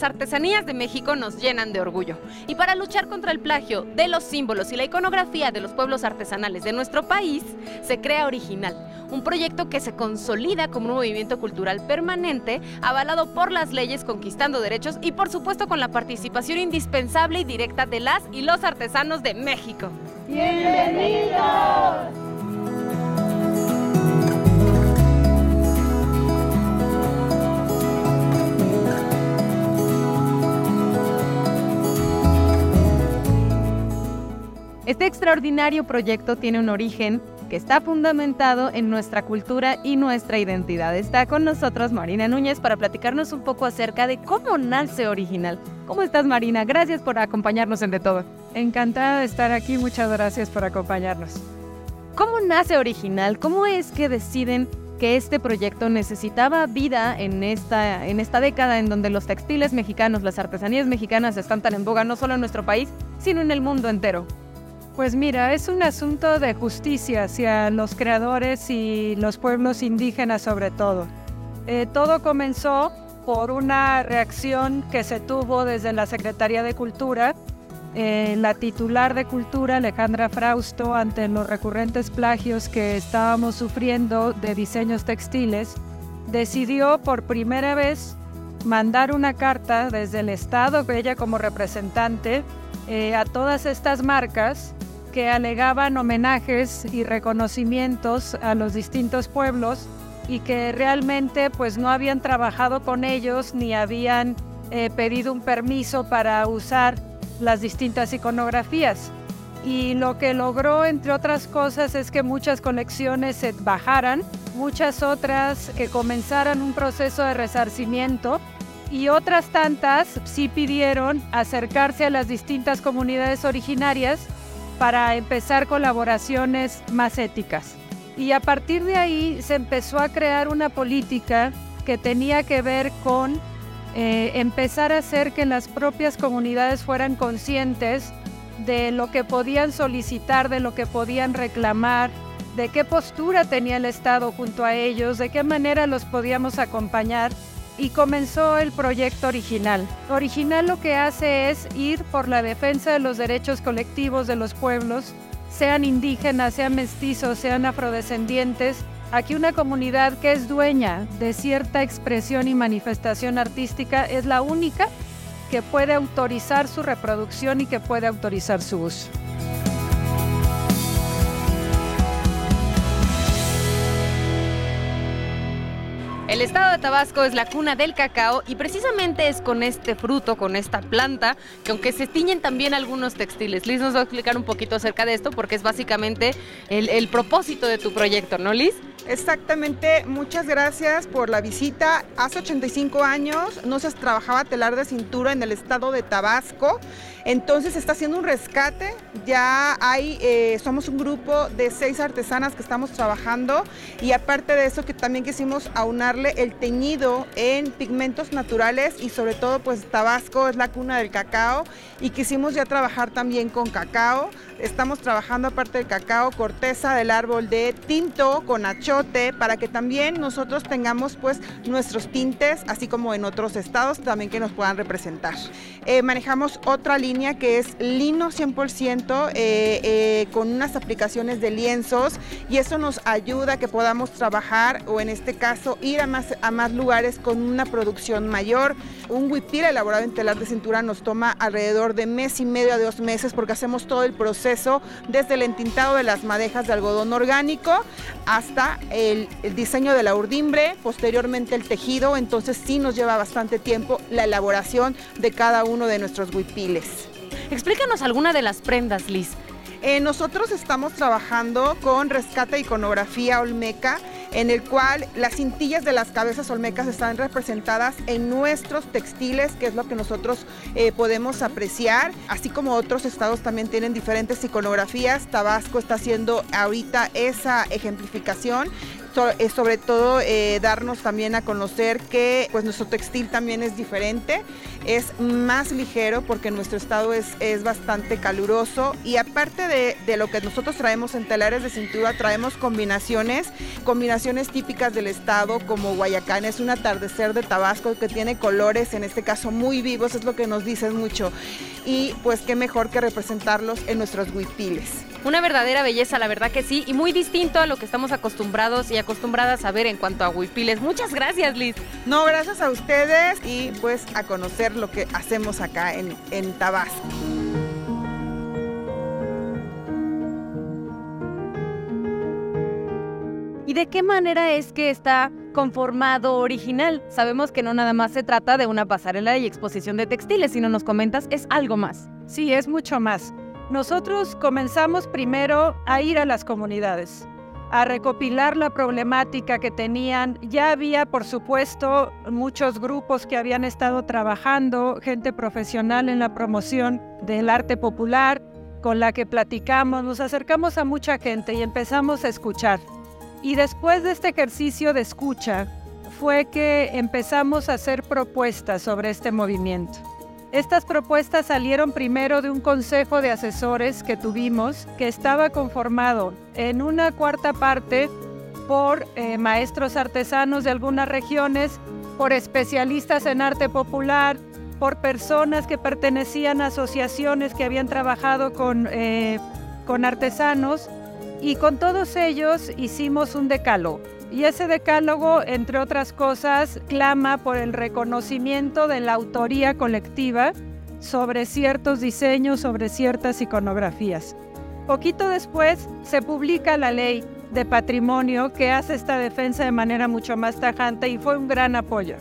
Las artesanías de México nos llenan de orgullo. Y para luchar contra el plagio de los símbolos y la iconografía de los pueblos artesanales de nuestro país, se crea Original, un proyecto que se consolida como un movimiento cultural permanente, avalado por las leyes, conquistando derechos y por supuesto con la participación indispensable y directa de las y los artesanos de México. ¡Bienvenidos! Este extraordinario proyecto tiene un origen que está fundamentado en nuestra cultura y nuestra identidad. Está con nosotros Marina Núñez para platicarnos un poco acerca de cómo nace Original. ¿Cómo estás Marina? Gracias por acompañarnos en De Todo. Encantada de estar aquí, muchas gracias por acompañarnos. ¿Cómo nace Original? ¿Cómo es que deciden que este proyecto necesitaba vida en esta, en esta década en donde los textiles mexicanos, las artesanías mexicanas están tan en boga no solo en nuestro país, sino en el mundo entero? Pues mira, es un asunto de justicia hacia los creadores y los pueblos indígenas sobre todo. Eh, todo comenzó por una reacción que se tuvo desde la Secretaría de Cultura. Eh, la titular de Cultura, Alejandra Frausto, ante los recurrentes plagios que estábamos sufriendo de diseños textiles, decidió por primera vez mandar una carta desde el Estado, ella como representante, eh, a todas estas marcas que alegaban homenajes y reconocimientos a los distintos pueblos y que realmente pues no habían trabajado con ellos ni habían eh, pedido un permiso para usar las distintas iconografías. Y lo que logró, entre otras cosas, es que muchas colecciones se bajaran, muchas otras que comenzaran un proceso de resarcimiento y otras tantas sí pidieron acercarse a las distintas comunidades originarias para empezar colaboraciones más éticas. Y a partir de ahí se empezó a crear una política que tenía que ver con eh, empezar a hacer que las propias comunidades fueran conscientes de lo que podían solicitar, de lo que podían reclamar, de qué postura tenía el Estado junto a ellos, de qué manera los podíamos acompañar y comenzó el proyecto original. Original lo que hace es ir por la defensa de los derechos colectivos de los pueblos, sean indígenas, sean mestizos, sean afrodescendientes. Aquí una comunidad que es dueña de cierta expresión y manifestación artística es la única que puede autorizar su reproducción y que puede autorizar su uso. El estado de Tabasco es la cuna del cacao y precisamente es con este fruto, con esta planta, que aunque se tiñen también algunos textiles. Liz nos va a explicar un poquito acerca de esto porque es básicamente el, propósito de tu proyecto, ¿no, Liz? Exactamente, muchas gracias por la visita. Hace 85 años no se trabajaba telar de cintura en el estado de Tabasco, entonces está haciendo un rescate. Ya hay, eh, somos un grupo de seis artesanas que estamos trabajando y aparte de eso que también quisimos el teñido en pigmentos naturales y sobre todo pues Tabasco es la cuna del cacao y quisimos ya trabajar también con cacao. Estamos trabajando aparte del cacao, corteza del árbol de tinto con achote para que también nosotros tengamos pues nuestros tintes, así como en otros estados también que nos puedan representar. Eh, manejamos otra línea que es lino 100% eh, eh, con unas aplicaciones de lienzos y eso nos ayuda a que podamos trabajar o en este caso ir a más, a más lugares con una producción mayor. Un huipil elaborado en telar de cintura nos toma alrededor de mes y medio a dos meses porque hacemos todo el proceso desde el entintado de las madejas de algodón orgánico hasta el, el diseño de la urdimbre, posteriormente el tejido, entonces sí nos lleva bastante tiempo la elaboración de cada uno de nuestros huipiles. Explícanos alguna de las prendas, Liz. Eh, nosotros estamos trabajando con rescate iconografía olmeca, en el cual las cintillas de las cabezas olmecas están representadas en nuestros textiles, que es lo que nosotros eh, podemos apreciar, así como otros estados también tienen diferentes iconografías. Tabasco está haciendo ahorita esa ejemplificación sobre todo darnos también a conocer que pues nuestro textil también es diferente, es más ligero porque nuestro estado es, es bastante caluroso y aparte de, de lo que nosotros traemos en telares de cintura, traemos combinaciones, combinaciones típicas del estado como Guayacán, es un atardecer de Tabasco que tiene colores, en este caso muy vivos, es lo que nos dicen mucho. Y pues qué mejor que representarlos en nuestros huipiles. Una verdadera belleza, la verdad que sí, y muy distinto a lo que estamos acostumbrados y acostumbradas a ver en cuanto a huipiles. Muchas gracias, Liz. No, gracias a ustedes y pues a conocer lo que hacemos acá en, en Tabasco. ¿Y de qué manera es que está conformado original? Sabemos que no nada más se trata de una pasarela y exposición de textiles, sino nos comentas, es algo más. Sí, es mucho más. Nosotros comenzamos primero a ir a las comunidades, a recopilar la problemática que tenían. Ya había, por supuesto, muchos grupos que habían estado trabajando, gente profesional en la promoción del arte popular, con la que platicamos, nos acercamos a mucha gente y empezamos a escuchar. Y después de este ejercicio de escucha fue que empezamos a hacer propuestas sobre este movimiento. Estas propuestas salieron primero de un consejo de asesores que tuvimos, que estaba conformado en una cuarta parte por eh, maestros artesanos de algunas regiones, por especialistas en arte popular, por personas que pertenecían a asociaciones que habían trabajado con, eh, con artesanos y con todos ellos hicimos un decálogo. Y ese decálogo, entre otras cosas, clama por el reconocimiento de la autoría colectiva sobre ciertos diseños, sobre ciertas iconografías. Poquito después se publica la ley de patrimonio que hace esta defensa de manera mucho más tajante y fue un gran apoyo.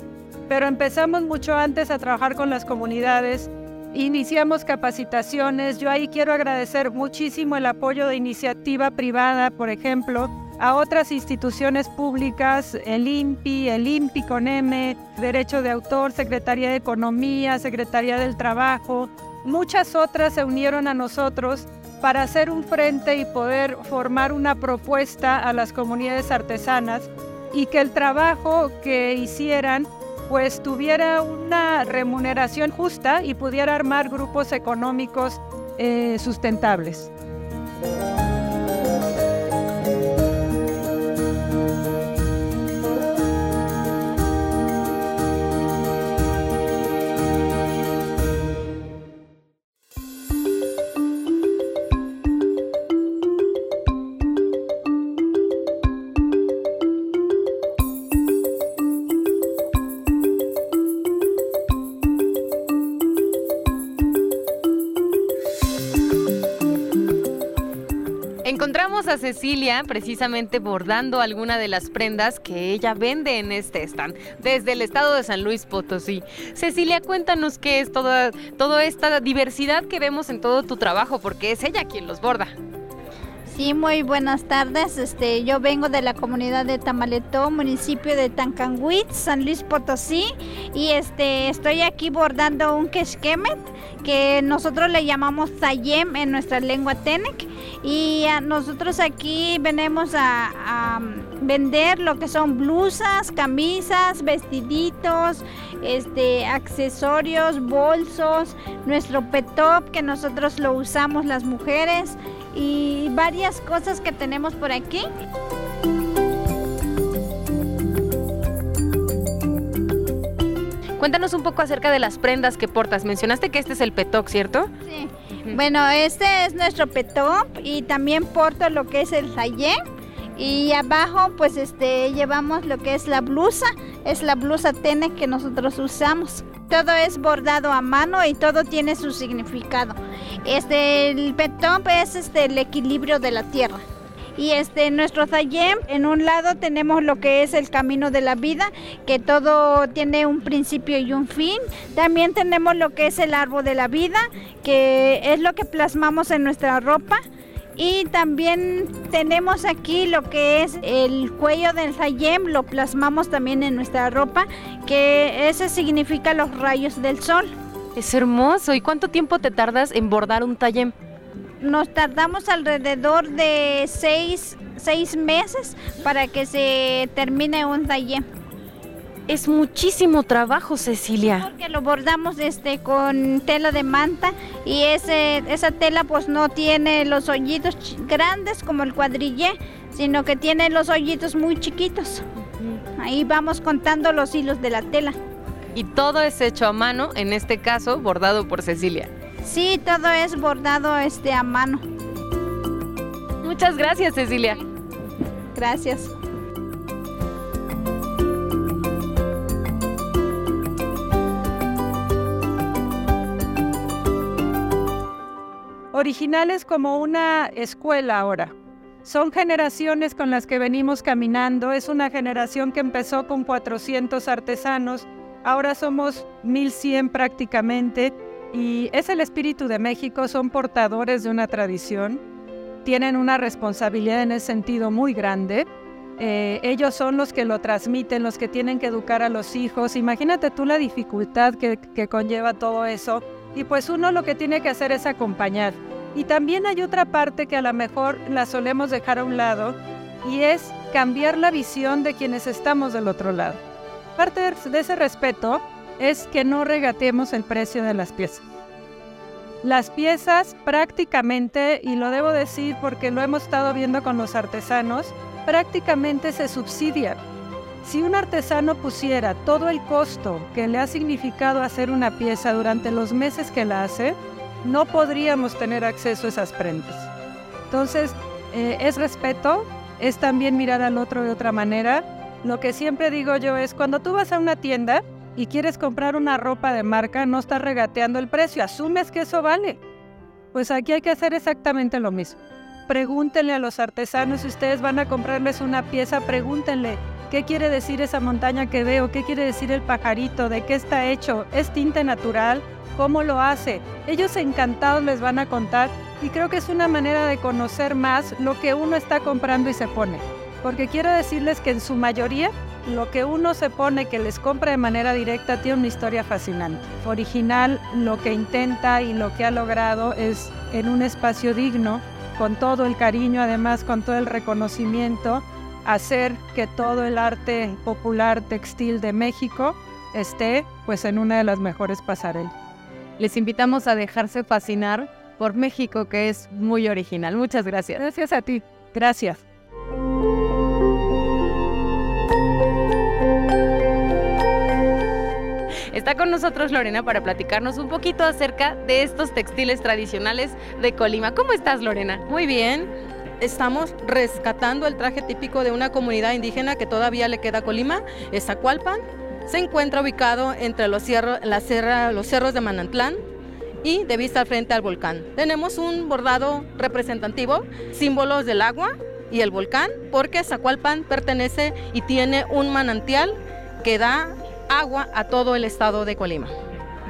Pero empezamos mucho antes a trabajar con las comunidades Iniciamos capacitaciones. Yo ahí quiero agradecer muchísimo el apoyo de iniciativa privada, por ejemplo, a otras instituciones públicas, el INPI, el INPI con M, Derecho de Autor, Secretaría de Economía, Secretaría del Trabajo. Muchas otras se unieron a nosotros para hacer un frente y poder formar una propuesta a las comunidades artesanas y que el trabajo que hicieran pues tuviera una remuneración justa y pudiera armar grupos económicos eh, sustentables. Cecilia precisamente bordando alguna de las prendas que ella vende en este stand desde el estado de San Luis Potosí. Cecilia, cuéntanos qué es toda, toda esta diversidad que vemos en todo tu trabajo, porque es ella quien los borda. Sí, muy buenas tardes. Este, yo vengo de la comunidad de Tamaletó, municipio de Tancanguit, San Luis Potosí, y este, estoy aquí bordando un quechquemet que nosotros le llamamos zayem en nuestra lengua tenec, y nosotros aquí venimos a, a, vender lo que son blusas, camisas, vestiditos, este, accesorios, bolsos, nuestro petop que nosotros lo usamos las mujeres y varias cosas que tenemos por aquí. Cuéntanos un poco acerca de las prendas que portas. Mencionaste que este es el petop, ¿cierto? Sí. Bueno, este es nuestro petop y también porto lo que es el sayé. Y abajo pues este llevamos lo que es la blusa, es la blusa tene que nosotros usamos. Todo es bordado a mano y todo tiene su significado. Este, el petop es este, el equilibrio de la tierra. Y este, nuestro Zayem, en un lado tenemos lo que es el camino de la vida, que todo tiene un principio y un fin. También tenemos lo que es el árbol de la vida, que es lo que plasmamos en nuestra ropa. Y también tenemos aquí lo que es el cuello del Zayem, lo plasmamos también en nuestra ropa, que ese significa los rayos del sol. Es hermoso. ¿Y cuánto tiempo te tardas en bordar un Zayem? nos tardamos alrededor de seis, seis meses para que se termine un taller. Es muchísimo trabajo, Cecilia. Porque lo bordamos este con tela de manta y ese, esa tela pues no tiene los hoyitos grandes como el cuadrillé, sino que tiene los hoyitos muy chiquitos. Ahí vamos contando los hilos de la tela. Y todo es hecho a mano, en este caso bordado por Cecilia. Sí, todo es bordado este a mano. Muchas gracias, Cecilia. Gracias. Originales como una escuela ahora. Son generaciones con las que venimos caminando. Es una generación que empezó con 400 artesanos. Ahora somos 1100 prácticamente. Y es el espíritu de México. Son portadores de una tradición. Tienen una responsabilidad en ese sentido muy grande. Eh, ellos son los que lo transmiten, los que tienen que educar a los hijos. Imagínate tú la dificultad que, que conlleva todo eso. Y pues uno lo que tiene que hacer es acompañar. Y también hay otra parte que a lo mejor la solemos dejar a un lado y es cambiar la visión de quienes estamos del otro lado. Parte de ese respeto es que no regatemos el precio de las piezas. Las piezas prácticamente, y lo debo decir porque lo hemos estado viendo con los artesanos, prácticamente se subsidian. Si un artesano pusiera todo el costo que le ha significado hacer una pieza durante los meses que la hace, no podríamos tener acceso a esas prendas. Entonces, eh, es respeto, es también mirar al otro de otra manera. Lo que siempre digo yo es, cuando tú vas a una tienda y quieres comprar una ropa de marca, no estás regateando el precio, asumes que eso vale. Pues aquí hay que hacer exactamente lo mismo. Pregúntenle a los artesanos si ustedes van a comprarles una pieza, pregúntenle qué quiere decir esa montaña que veo, qué quiere decir el pajarito, de qué está hecho, es tinte natural, cómo lo hace. Ellos encantados les van a contar y creo que es una manera de conocer más lo que uno está comprando y se pone. Porque quiero decirles que en su mayoría lo que uno se pone que les compra de manera directa tiene una historia fascinante. Original lo que intenta y lo que ha logrado es en un espacio digno, con todo el cariño, además con todo el reconocimiento, hacer que todo el arte popular textil de México esté pues en una de las mejores pasarelas les invitamos a dejarse fascinar por México, que es muy original. Muchas gracias. Gracias a ti. Gracias. Está con nosotros Lorena para platicarnos un poquito acerca de estos textiles tradicionales de Colima. ¿Cómo estás, Lorena? Muy bien. Estamos rescatando el traje típico de una comunidad indígena que todavía le queda a Colima, es Zacualpan, se encuentra ubicado entre los, la sierra, los cerros de Manantlán y de vista frente al volcán. Tenemos un bordado representativo, símbolos del agua y el volcán, porque Zacualpan pertenece y tiene un manantial que da agua a todo el estado de Colima.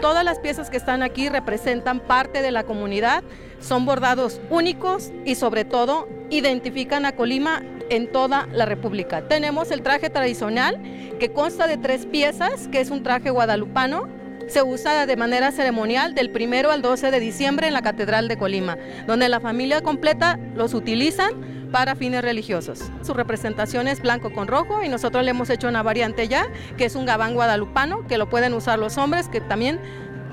Todas las piezas que están aquí representan parte de la comunidad, son bordados únicos y sobre todo identifican a Colima en toda la República. Tenemos el traje tradicional que consta de tres piezas, que es un traje guadalupano. Se usa de manera ceremonial del primero al 12 de diciembre en la Catedral de Colima, donde la familia completa los utilizan para fines religiosos. Su representación es blanco con rojo y nosotros le hemos hecho una variante ya, que es un gabán guadalupano, que lo pueden usar los hombres, que también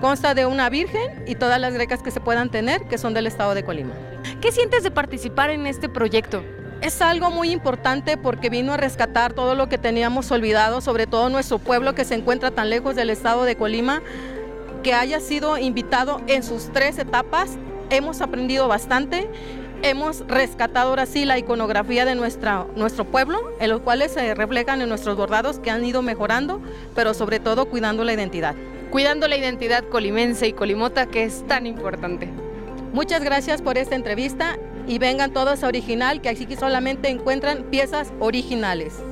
consta de una virgen y todas las grecas que se puedan tener, que son del estado de Colima. ¿Qué sientes de participar en este proyecto? Es algo muy importante porque vino a rescatar todo lo que teníamos olvidado, sobre todo nuestro pueblo que se encuentra tan lejos del estado de Colima, que haya sido invitado en sus tres etapas. Hemos aprendido bastante, hemos rescatado ahora sí la iconografía de nuestra, nuestro pueblo, en los cuales se reflejan en nuestros bordados que han ido mejorando, pero sobre todo cuidando la identidad. Cuidando la identidad colimense y colimota que es tan importante. Muchas gracias por esta entrevista y vengan todos a Original, que aquí solamente encuentran piezas originales.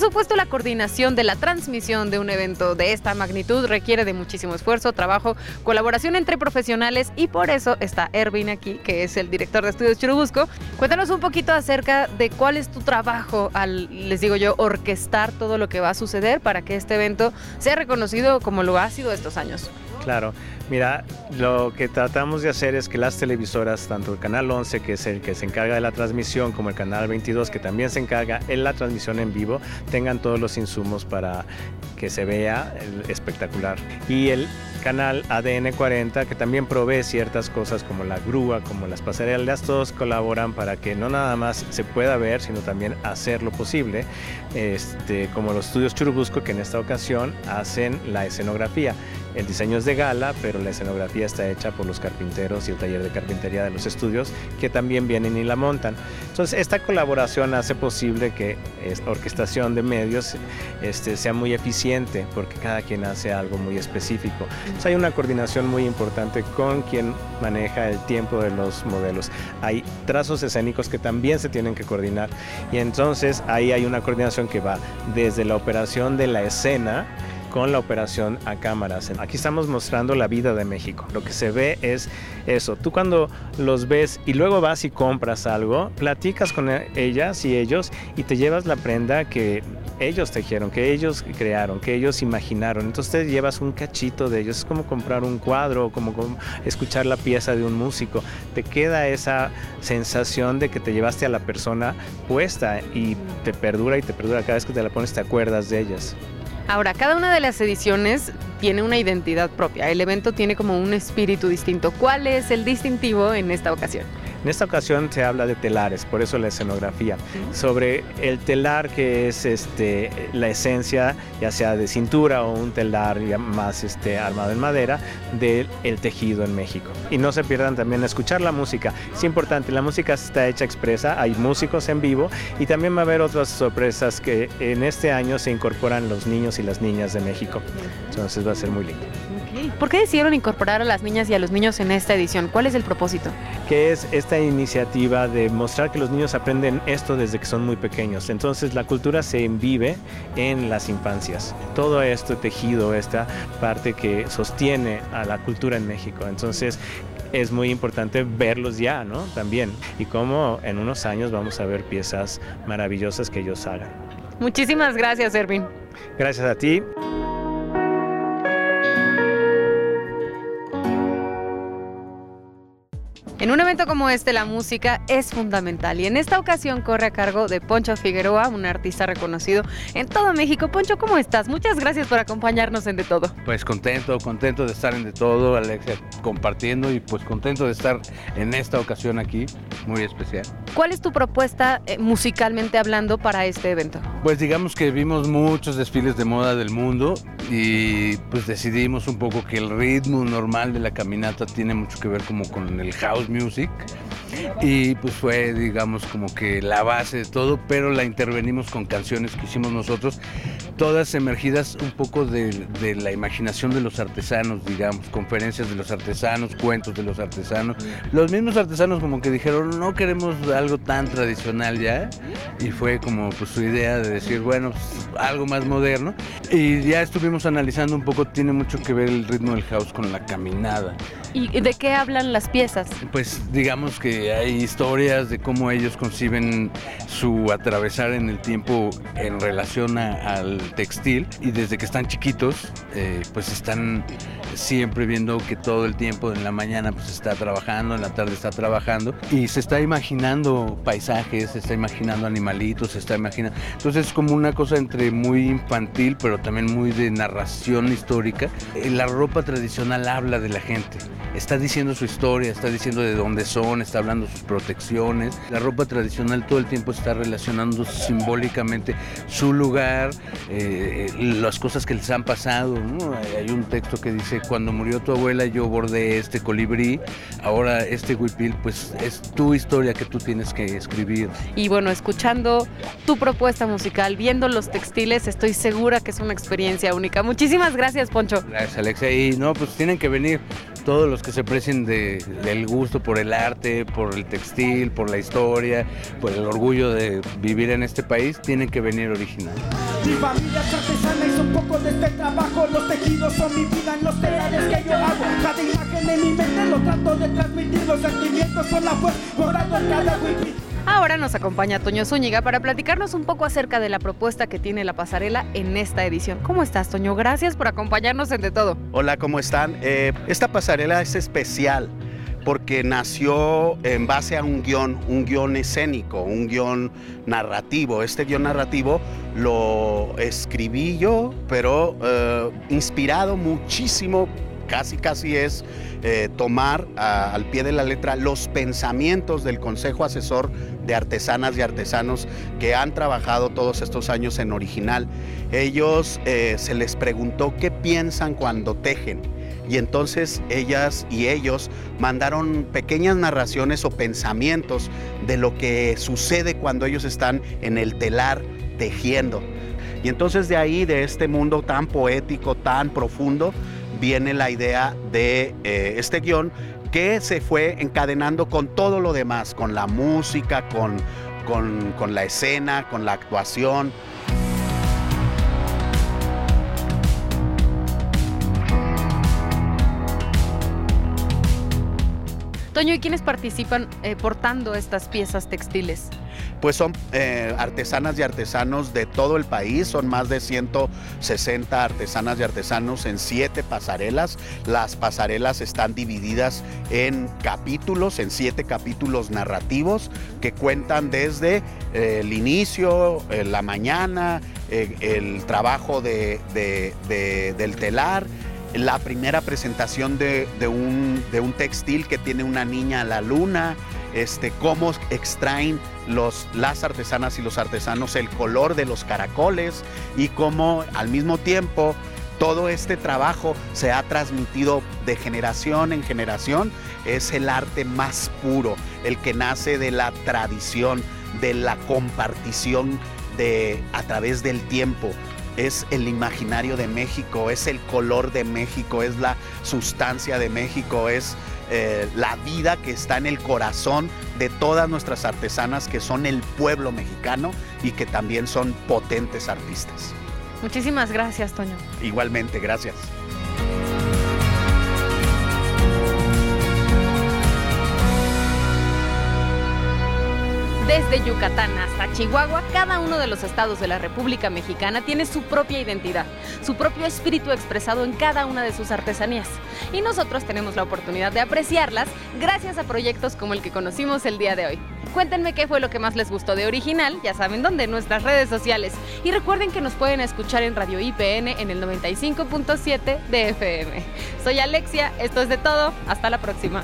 Por supuesto la coordinación de la transmisión de un evento de esta magnitud requiere de muchísimo esfuerzo, trabajo, colaboración entre profesionales y por eso está Erwin aquí, que es el director de Estudios Churubusco. Cuéntanos un poquito acerca de cuál es tu trabajo al, les digo yo, orquestar todo lo que va a suceder para que este evento sea reconocido como lo ha sido estos años. Claro, mira, lo que tratamos de hacer es que las televisoras, tanto el canal 11, que es el que se encarga de la transmisión, como el canal 22, que también se encarga en la transmisión en vivo, tengan todos los insumos para que se vea espectacular. Y el canal ADN 40 que también provee ciertas cosas como la grúa, como las pasarelas, todos colaboran para que no nada más se pueda ver, sino también hacer lo posible, este, como los estudios Churubusco que en esta ocasión hacen la escenografía. El diseño es de gala, pero la escenografía está hecha por los carpinteros y el taller de carpintería de los estudios que también vienen y la montan. Entonces, esta colaboración hace posible que esta orquestación de medios este, sea muy eficiente porque cada quien hace algo muy específico. Entonces, hay una coordinación muy importante con quien maneja el tiempo de los modelos. Hay trazos escénicos que también se tienen que coordinar y entonces ahí hay una coordinación que va desde la operación de la escena con la operación a cámaras. Aquí estamos mostrando la vida de México. Lo que se ve es eso. Tú cuando los ves y luego vas y compras algo, platicas con ellas y ellos y te llevas la prenda que ellos tejieron, que ellos crearon, que ellos imaginaron. Entonces te llevas un cachito de ellos. Es como comprar un cuadro, como escuchar la pieza de un músico. Te queda esa sensación de que te llevaste a la persona puesta y te perdura y te perdura. Cada vez que te la pones te acuerdas de ellas. Ahora, cada una de las ediciones tiene una identidad propia. El evento tiene como un espíritu distinto. ¿Cuál es el distintivo en esta ocasión? En esta ocasión se habla de telares, por eso la escenografía. Sobre el telar que es este, la esencia, ya sea de cintura o un telar más este, armado en madera, del el tejido en México. Y no se pierdan también escuchar la música. Es importante, la música está hecha expresa, hay músicos en vivo y también va a haber otras sorpresas que en este año se incorporan los niños y las niñas de México. Entonces va a ser muy lindo. ¿Por qué decidieron incorporar a las niñas y a los niños en esta edición? ¿Cuál es el propósito? Que es esta iniciativa de mostrar que los niños aprenden esto desde que son muy pequeños. Entonces la cultura se vive en las infancias. Todo esto tejido, esta parte que sostiene a la cultura en México. Entonces es muy importante verlos ya, ¿no? También. Y cómo en unos años vamos a ver piezas maravillosas que ellos hagan. Muchísimas gracias, Erwin. Gracias a ti. En un evento como este, la música es fundamental y en esta ocasión corre a cargo de Poncho Figueroa, un artista reconocido en todo México. Poncho, ¿cómo estás? Muchas gracias por acompañarnos en De Todo. Pues contento, contento de estar en De Todo, Alexia, compartiendo y pues contento de estar en esta ocasión aquí, muy especial. ¿Cuál es tu propuesta eh, musicalmente hablando para este evento? Pues digamos que vimos muchos desfiles de moda del mundo y pues decidimos un poco que el ritmo normal de la caminata tiene mucho que ver como con el house music y pues fue digamos como que la base de todo, pero la intervenimos con canciones que hicimos nosotros, todas emergidas un poco de, la imaginación de los artesanos, digamos, conferencias de los artesanos, cuentos de los artesanos. Los mismos artesanos como que dijeron, no queremos algo tan tradicional ya, y fue como pues su idea de decir, bueno, pues, algo más moderno. Y ya estuvimos analizando un poco, tiene mucho que ver el ritmo del house con la caminada. ¿Y de qué hablan las piezas? Pues digamos que hay historias de cómo ellos conciben su atravesar en el tiempo en relación al textil y desde que están chiquitos eh, pues están siempre viendo que todo el tiempo en la mañana pues está trabajando, en la tarde está trabajando y se está imaginando paisajes, se está imaginando animalitos, se está imaginando... Entonces es como una cosa entre muy infantil pero también muy de narración histórica. Eh, la ropa tradicional habla de la gente está diciendo su historia, está diciendo de dónde son, está hablando sus protecciones. La ropa tradicional todo el tiempo está relacionando simbólicamente su lugar, eh, las cosas que les han pasado. Hay un texto que dice, cuando murió tu abuela yo bordé este colibrí, ahora este huipil, pues es tu historia que tú tienes que escribir. Y bueno, escuchando tu propuesta musical, viendo los textiles, estoy segura que es una experiencia única. Muchísimas gracias, Poncho. Gracias, Alexia. Y no, pues tienen que venir todos los que se precien del gusto por el arte, por el textil, por la historia, por el orgullo de vivir en este país, tienen que venir original. Mi familia es artesana y son poco de este trabajo. Los tejidos son mi vida en los telares que yo hago. Cada imagen en mi mente lo trato de transmitir. Los sentimientos son la fuerza morando en cada. Ahora nos acompaña Toño Zúñiga para platicarnos un poco acerca de la propuesta que tiene la pasarela en esta edición. ¿Cómo estás, Toño? Gracias por acompañarnos en De Todo. Hola, ¿cómo están? Eh, esta pasarela es especial porque nació en base a un guion, un guion escénico, un guion narrativo. Este guion narrativo lo escribí yo, pero eh, inspirado muchísimo, casi casi es eh, tomar al pie de la letra los pensamientos del Consejo Asesor de Artesanas y Artesanos que han trabajado todos estos años en original. Ellos eh, se les preguntó qué piensan cuando tejen. Y entonces ellas y ellos mandaron pequeñas narraciones o pensamientos de lo que sucede cuando ellos están en el telar tejiendo. Y entonces de ahí, de este mundo tan poético, tan profundo, viene la idea de eh, este guion que se fue encadenando con todo lo demás, con la música, con, con, con la escena, con la actuación. Toño, ¿y quiénes participan eh, portando estas piezas textiles? Pues son eh, artesanas y artesanos de todo el país, son más de 160 artesanas y artesanos en siete pasarelas. Las pasarelas están divididas en capítulos, en siete capítulos narrativos que cuentan desde eh, el inicio, eh, la mañana, el trabajo de- de- de- del telar, la primera presentación de un, de un textil que tiene una niña a la luna, este, cómo extraen las artesanas y los artesanos el color de los caracoles y cómo al mismo tiempo todo este trabajo se ha transmitido de generación en generación. Es el arte más puro, el que nace de la tradición, de la compartición de, a través del tiempo es el imaginario de México, es el color de México, es la sustancia de México, es eh, la vida que está en el corazón de todas nuestras artesanas que son el pueblo mexicano y que también son potentes artistas. Muchísimas gracias, Toño. Igualmente, gracias. Desde Yucatán hasta Chihuahua, cada uno de los estados de la República Mexicana tiene su propia identidad, su propio espíritu expresado en cada una de sus artesanías. Y nosotros tenemos la oportunidad de apreciarlas gracias a proyectos como el que conocimos el día de hoy. Cuéntenme qué fue lo que más les gustó de original, ya saben dónde, nuestras redes sociales. Y recuerden que nos pueden escuchar en Radio IPN en el 95.7 de FM. Soy Alexia, esto es de todo, hasta la próxima.